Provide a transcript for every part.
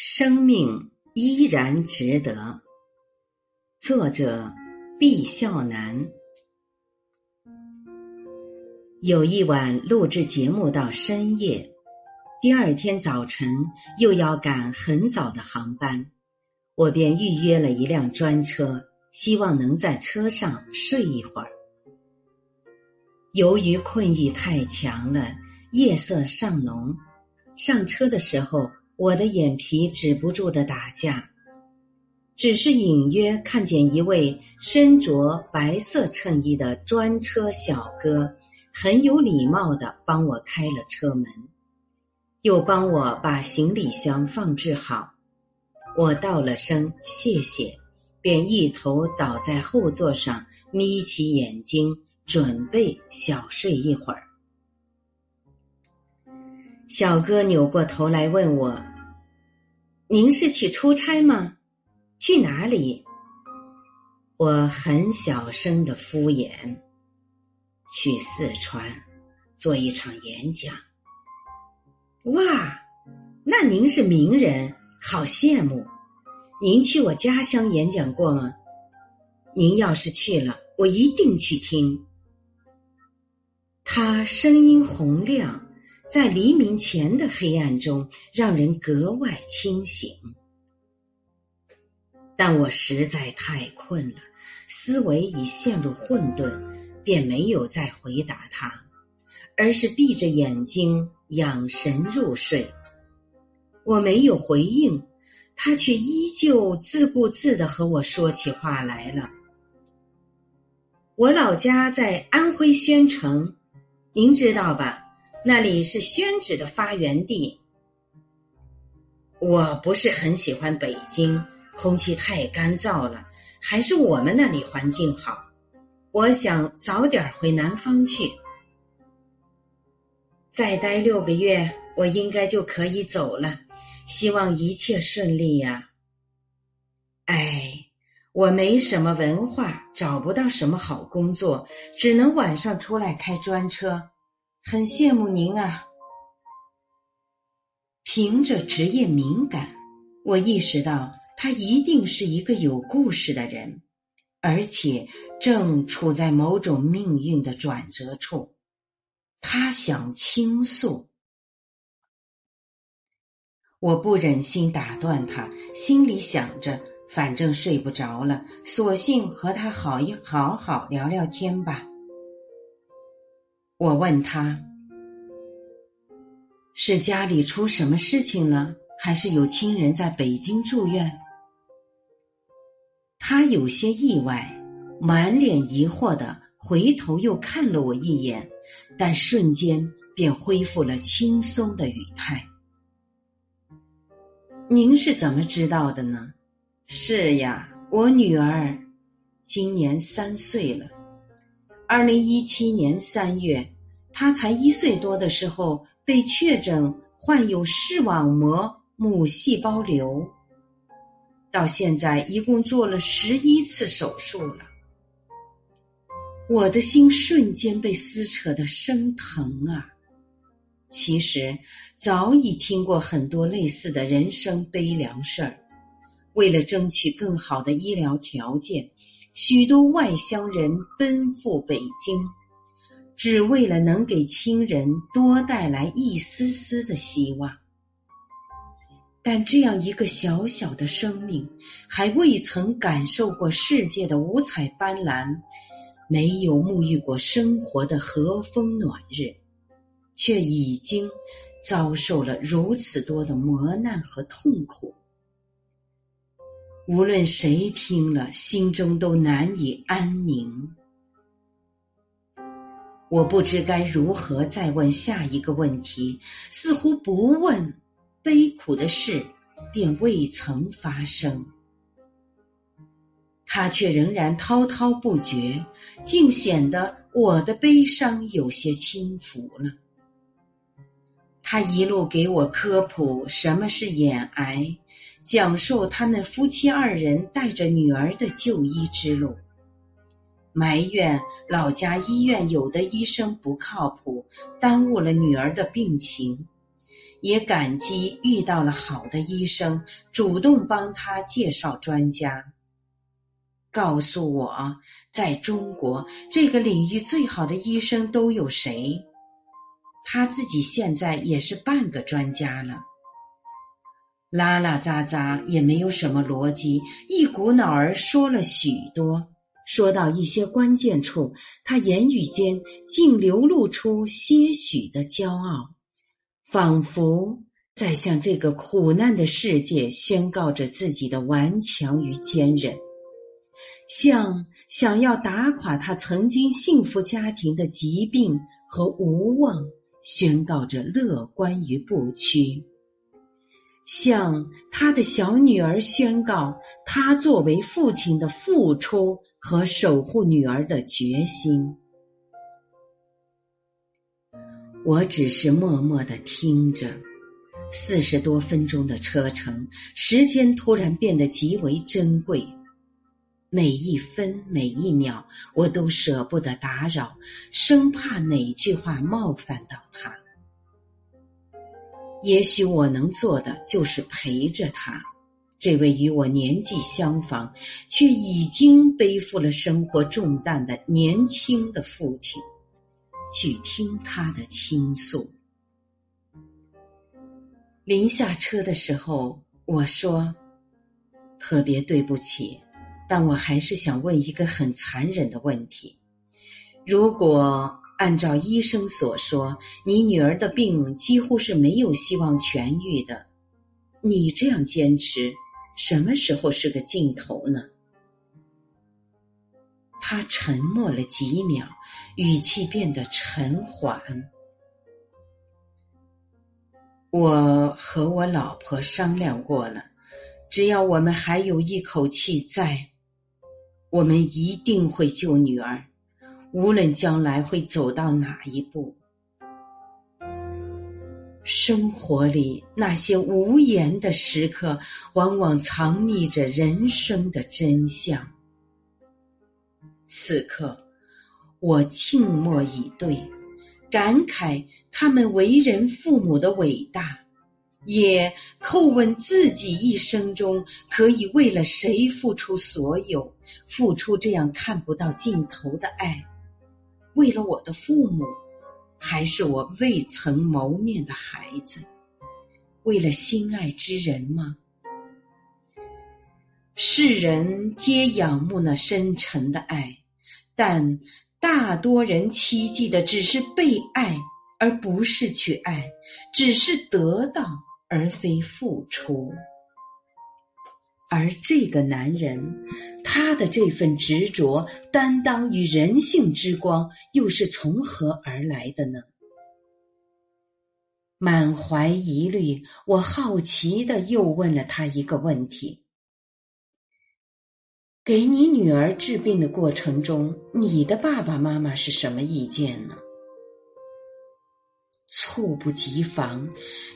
生命依然值得。作者毕孝南。有一晚录制节目到深夜，第二天早晨又要赶很早的航班，我便预约了一辆专车，希望能在车上睡一会儿。由于困意太强了，夜色尚浓，上车的时候，我的眼皮止不住的打架。只是隐约看见一位身着白色衬衣的专车小哥，很有礼貌的帮我开了车门，又帮我把行李箱放置好。我道了声谢谢，便一头倒在后座上，眯起眼睛。准备小睡一会儿。小哥扭过头来问我：“您是去出差吗？去哪里？”我很小声的敷衍：“去四川做一场演讲。”哇，那您是名人，好羡慕！您去我家乡演讲过吗？您要是去了，我一定去听。他声音洪亮，在黎明前的黑暗中，让人格外清醒。但我实在太困了，思维已陷入混沌，便没有再回答他，而是闭着眼睛养神入睡。我没有回应，他却依旧自顾自的和我说起话来了。我老家在安徽宣城。您知道吧？那里是宣纸的发源地。我不是很喜欢北京，空气太干燥了，还是我们那里环境好。我想早点回南方去，再待六个月，我应该就可以走了。希望一切顺利呀。哎，我没什么文化，找不到什么好工作，只能晚上出来开专车。很羡慕您啊！凭着职业敏感，我意识到他一定是一个有故事的人，而且正处在某种命运的转折处。他想倾诉，我不忍心打断他，心里想着，反正睡不着了，索性和他好一好好聊聊天吧。我问他：“是家里出什么事情了，还是有亲人在北京住院？”他有些意外，满脸疑惑的回头又看了我一眼，但瞬间便恢复了轻松的语态。“您是怎么知道的呢？”“是呀，我女儿今年三岁了。”二零一七年三月，他才一岁多的时候被确诊患有视网膜母细胞瘤，到现在一共做了十一次手术了。我的心瞬间被撕扯的生疼啊！其实早已听过很多类似的人生悲凉事儿，为了争取更好的医疗条件。许多外乡人奔赴北京，只为了能给亲人多带来一丝丝的希望。但这样一个小小的生命，还未曾感受过世界的五彩斑斓，没有沐浴过生活的和风暖日，却已经遭受了如此多的磨难和痛苦。无论谁听了，心中都难以安宁。我不知该如何再问下一个问题，似乎不问，悲苦的事便未曾发生。他却仍然滔滔不绝，竟显得我的悲伤有些轻浮了。他一路给我科普什么是眼癌，讲述他们夫妻二人带着女儿的就医之路，埋怨老家医院有的医生不靠谱，耽误了女儿的病情，也感激遇到了好的医生，主动帮他介绍专家。告诉我，在中国这个领域最好的医生都有谁？他自己现在也是半个专家了。拉拉杂杂也没有什么逻辑，一股脑儿说了许多。说到一些关键处，他言语间竟流露出些许的骄傲，仿佛在向这个苦难的世界宣告着自己的顽强与坚韧，像想要打垮他曾经幸福家庭的疾病和无望，宣告着乐观与不屈，向他的小女儿宣告他作为父亲的付出。和守护女儿的决心，我只是默默的听着。四十多分钟的车程，时间突然变得极为珍贵，每一分每一秒，我都舍不得打扰，生怕哪句话冒犯到他。也许我能做的就是陪着他。这位与我年纪相仿，却已经背负了生活重担的年轻的父亲，去听他的倾诉。临下车的时候，我说：“特别对不起，但我还是想问一个很残忍的问题：如果按照医生所说，你女儿的病几乎是没有希望痊愈的，你这样坚持？”什么时候是个尽头呢？他沉默了几秒，语气变得沉缓。我和我老婆商量过了，只要我们还有一口气在，我们一定会救女儿，无论将来会走到哪一步。生活里那些无言的时刻，往往藏匿着人生的真相。此刻，我静默以对，感慨他们为人父母的伟大，也叩问自己一生中可以为了谁付出所有，付出这样看不到尽头的爱，为了我的父母。还是我未曾谋面的孩子，为了心爱之人吗？世人皆仰慕那深沉的爱，但大多人期冀的只是被爱，而不是去爱，只是得到而非付出。而这个男人，他的这份执着、担当与人性之光，又是从何而来的呢？满怀疑虑，我好奇的又问了他一个问题：给你女儿治病的过程中，你的爸爸妈妈是什么意见呢？猝不及防，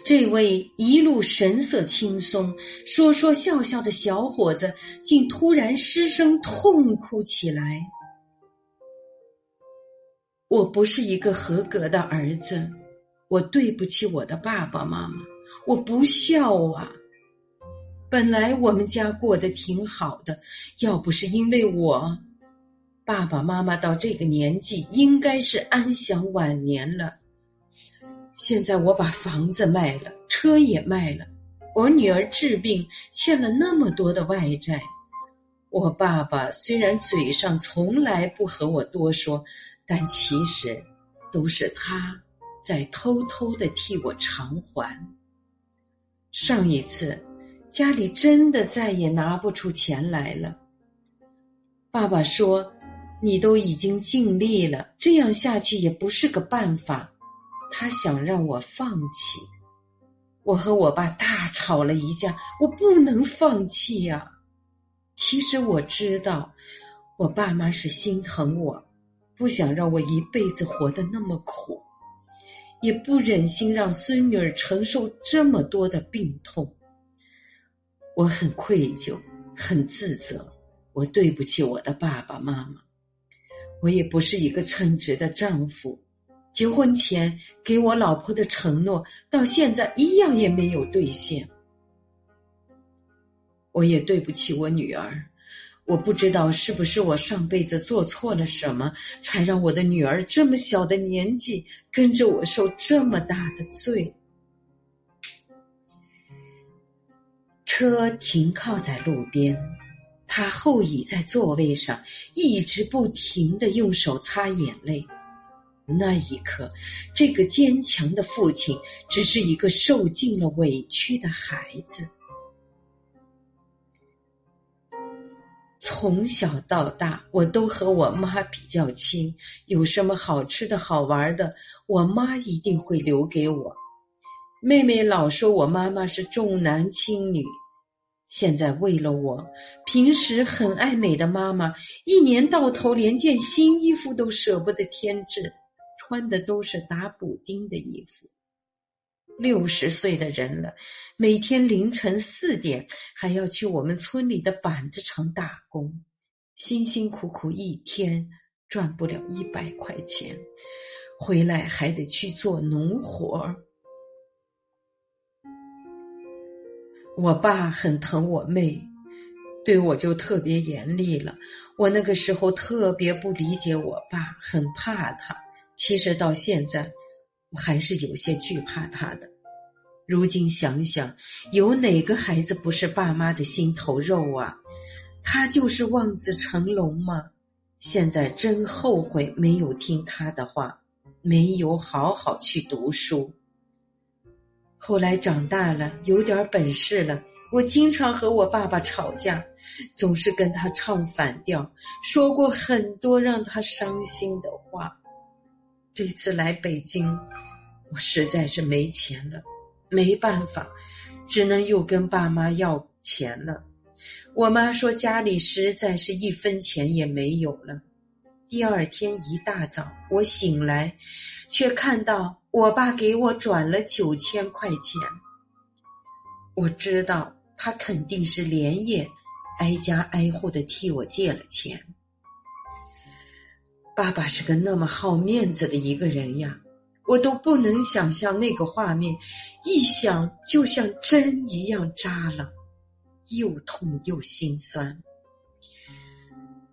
这位一路神色轻松、说说笑笑的小伙子，竟突然失声痛哭起来。我不是一个合格的儿子，我对不起我的爸爸妈妈，我不孝啊！本来我们家过得挺好的，要不是因为我，爸爸妈妈到这个年纪应该是安享晚年了。现在我把房子卖了，车也卖了，我女儿治病欠了那么多的外债，我爸爸虽然嘴上从来不和我多说，但其实都是他在偷偷的替我偿还。上一次家里真的再也拿不出钱来了，爸爸说：“你都已经尽力了，这样下去也不是个办法。”他想让我放弃，我和我爸大吵了一架。我不能放弃呀！其实我知道，我爸妈是心疼我，不想让我一辈子活得那么苦，也不忍心让孙女儿承受这么多的病痛。我很愧疚，很自责，我对不起我的爸爸妈妈。我也不是一个称职的丈夫。结婚前给我老婆的承诺，到现在一样也没有兑现。我也对不起我女儿，我不知道是不是我上辈子做错了什么，才让我的女儿这么小的年纪跟着我受这么大的罪。车停靠在路边，他后倚在座位上，一直不停的用手擦眼泪。那一刻，这个坚强的父亲只是一个受尽了委屈的孩子。从小到大，我都和我妈比较亲，有什么好吃的好玩的，我妈一定会留给我。妹妹老说我妈妈是重男轻女。现在为了我，平时很爱美的妈妈，一年到头连件新衣服都舍不得添置，穿的都是打补丁的衣服。六十岁的人了，每天凌晨四点还要去我们村里的板子厂打工，辛辛苦苦一天赚不了一百块钱，回来还得去做农活。我爸很疼我妹，对我就特别严厉了。我那个时候特别不理解我爸，很怕他。其实到现在，我还是有些惧怕他的。如今想想，有哪个孩子不是爸妈的心头肉啊？他就是望子成龙嘛。现在真后悔没有听他的话，没有好好去读书。后来长大了，有点本事了，我经常和我爸爸吵架，总是跟他唱反调，说过很多让他伤心的话。这次来北京，我实在是没钱了，没办法，只能又跟爸妈要钱了。我妈说家里实在是一分钱也没有了。第二天一大早，我醒来，却看到我爸给我转了九千块钱。我知道他肯定是连夜挨家挨户的替我借了钱。爸爸是个那么好面子的一个人呀，我都不能想象那个画面，一想就像针一样扎了，又痛又心酸。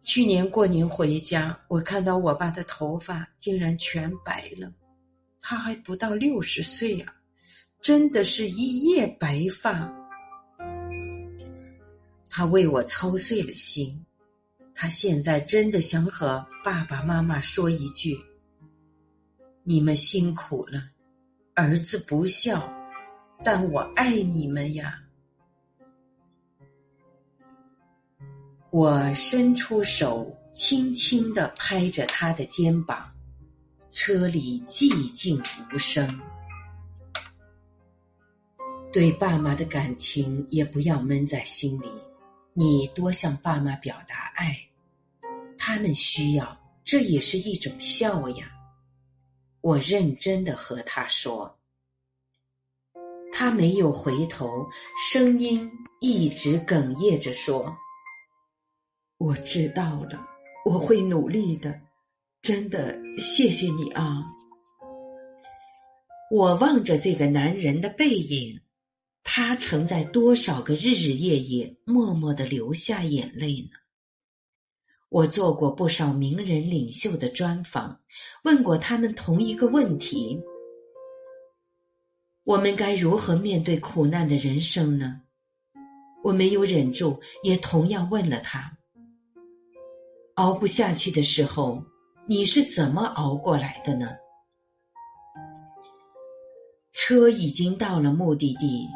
去年过年回家，我看到我爸的头发竟然全白了，他还不到六十岁啊，真的是一夜白发。他为我操碎了心，他现在真的想和爸爸妈妈说一句：“你们辛苦了，儿子不孝，但我爱你们呀。”我伸出手，轻轻地拍着他的肩膀。车里寂静无声。对爸妈的感情也不要闷在心里，你多向爸妈表达爱，他们需要，这也是一种孝呀。我认真的和他说，他没有回头，声音一直哽咽着说。我知道了，我会努力的，真的，谢谢你啊！我望着这个男人的背影，他曾在多少个日日夜夜默默的流下眼泪呢？我做过不少名人领袖的专访，问过他们同一个问题：我们该如何面对苦难的人生呢？我没有忍住，也同样问了他。熬不下去的时候，你是怎么熬过来的呢？车已经到了目的地，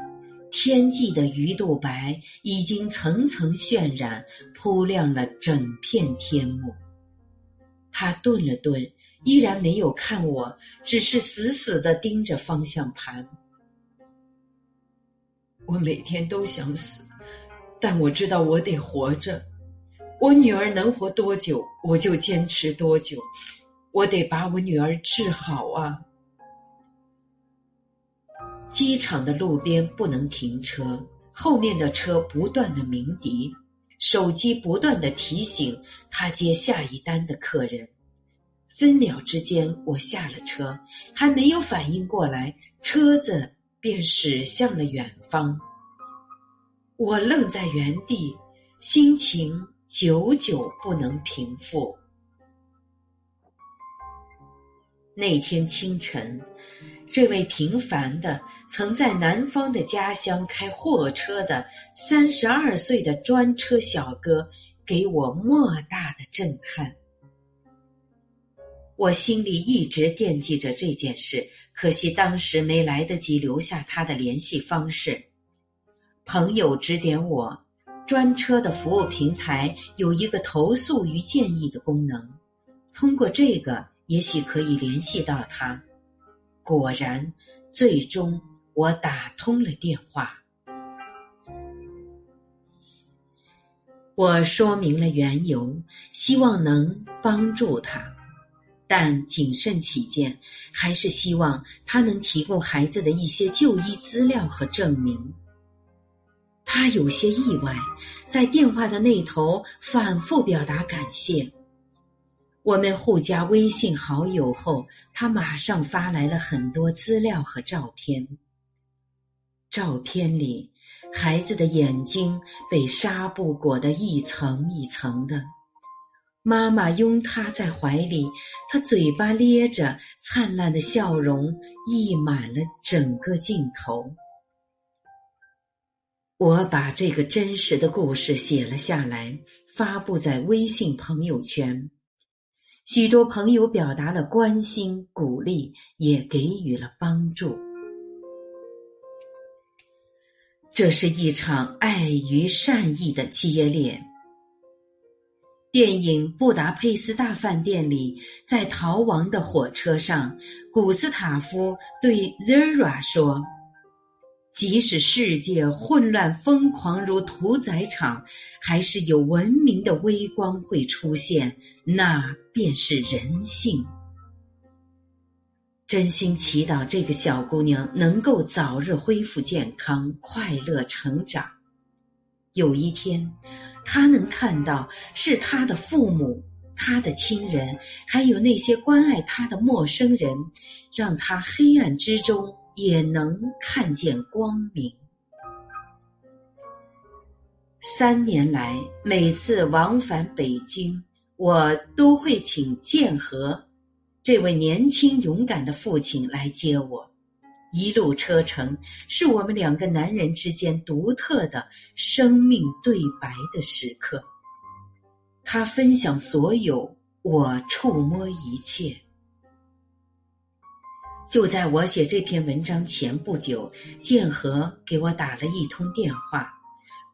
天际的鱼肚白已经层层渲染，铺亮了整片天幕。他顿了顿，依然没有看我，只是死死的盯着方向盘。我每天都想死，但我知道我得活着。我女儿能活多久，我就坚持多久。我得把我女儿治好啊！机场的路边不能停车，后面的车不断的鸣笛，手机不断的提醒他接下一单的客人。分秒之间，我下了车，还没有反应过来，车子便驶向了远方。我愣在原地，心情久久不能平复。那天清晨，这位平凡的、曾在南方的家乡开货车的三十二岁的专车小哥，给我莫大的震撼。我心里一直惦记着这件事，可惜当时没来得及留下他的联系方式。朋友指点我，专车的服务平台有一个投诉与建议的功能，通过这个。也许可以联系到他。果然，最终我打通了电话。我说明了缘由，希望能帮助他，但谨慎起见，还是希望他能提供孩子的一些就医资料和证明。他有些意外，在电话的那头反复表达感谢。我们互加微信好友后，他马上发来了很多资料和照片。照片里，孩子的眼睛被纱布裹得一层一层的，妈妈拥他在怀里，他嘴巴咧着，灿烂的笑容溢满了整个镜头。我把这个真实的故事写了下来，发布在微信朋友圈。许多朋友表达了关心、鼓励，也给予了帮助。这是一场爱与善意的接连。电影《布达佩斯大饭店》里，在逃亡的火车上，古斯塔夫对 Zera 说。即使世界混乱疯狂如屠宰场，还是有文明的微光会出现，那便是人性。真心祈祷这个小姑娘能够早日恢复健康，快乐成长。有一天，她能看到是她的父母、她的亲人，还有那些关爱她的陌生人，让她黑暗之中。也能看见光明。三年来，每次往返北京，我都会请建和这位年轻勇敢的父亲来接我。一路车程是我们两个男人之间独特的生命对白的时刻。他分享所有，我触摸一切。就在我写这篇文章前不久，建和给我打了一通电话。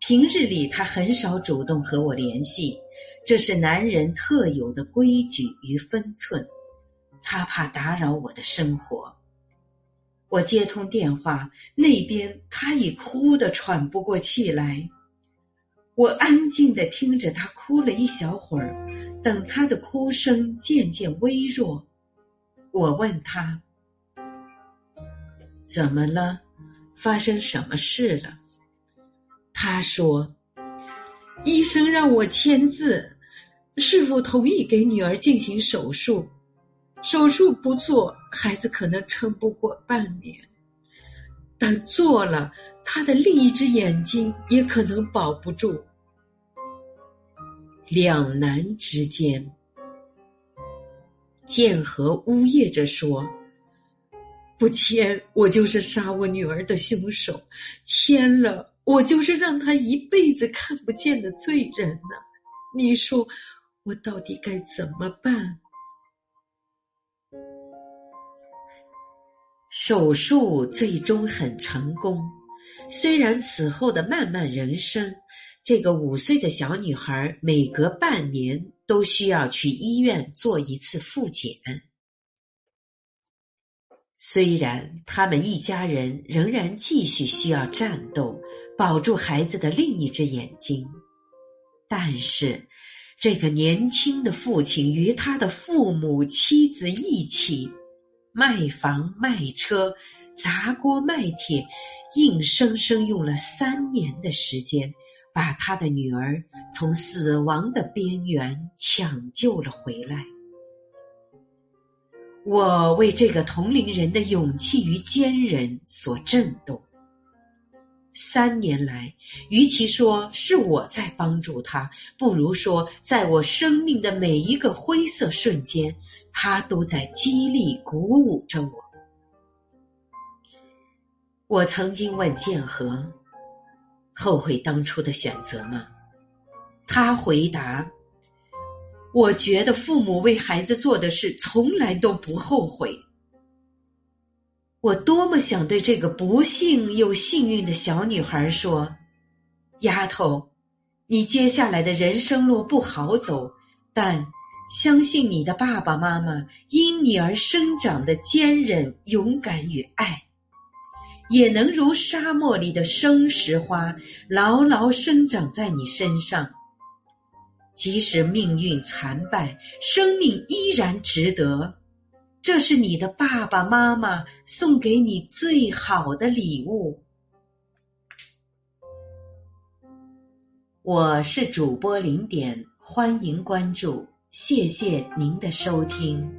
平日里他很少主动和我联系，这是男人特有的规矩与分寸。他怕打扰我的生活。我接通电话，那边他已哭得喘不过气来。我安静的听着他哭了一小会儿，等他的哭声渐渐微弱，我问他。怎么了？发生什么事了？他说：“医生让我签字，是否同意给女儿进行手术？手术不做，孩子可能撑不过半年；但做了，他的另一只眼睛也可能保不住。”两难之间，剑和呜咽着说。不签，我就是杀我女儿的凶手；签了，我就是让她一辈子看不见的罪人呢。你说，我到底该怎么办？手术最终很成功，虽然此后的漫漫人生，这个五岁的小女孩每隔半年都需要去医院做一次复检。虽然他们一家人仍然继续需要战斗，保住孩子的另一只眼睛，但是这个年轻的父亲与他的父母、妻子一起卖房卖车、砸锅卖铁，硬生生用了三年的时间，把他的女儿从死亡的边缘抢救了回来。我为这个同龄人的勇气与坚韧所震动。三年来，与其说是我在帮助他，不如说，在我生命的每一个灰色瞬间，他都在激励、鼓舞着我。我曾经问建和：“后悔当初的选择吗？”他回答：“我觉得父母为孩子做的事，从来都不后悔。”我多么想对这个不幸又幸运的小女孩说：“丫头，你接下来的人生路不好走，但相信你的爸爸妈妈因你而生长的坚韧、勇敢与爱，也能如沙漠里的生石花，牢牢生长在你身上。即使命运残败，生命依然值得。”这是你的爸爸妈妈送给你最好的礼物。我是主播零点，欢迎关注，谢谢您的收听。